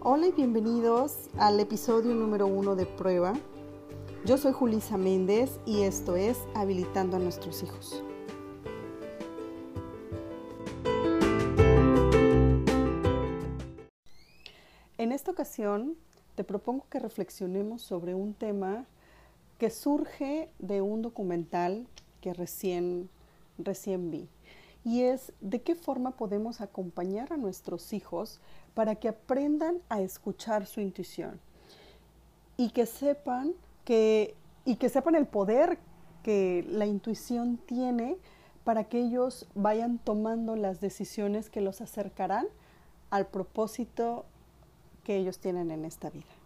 Hola y bienvenidos al episodio número uno de Prueba. Yo soy Julisa Méndez y esto es Habilitando a nuestros hijos. En esta ocasión te propongo que reflexionemos sobre un tema que surge de un documental que recién, recién vi y es de qué forma podemos acompañar a nuestros hijos para que aprendan a escuchar su intuición y que sepan que y que sepan el poder que la intuición tiene para que ellos vayan tomando las decisiones que los acercarán al propósito que ellos tienen en esta vida.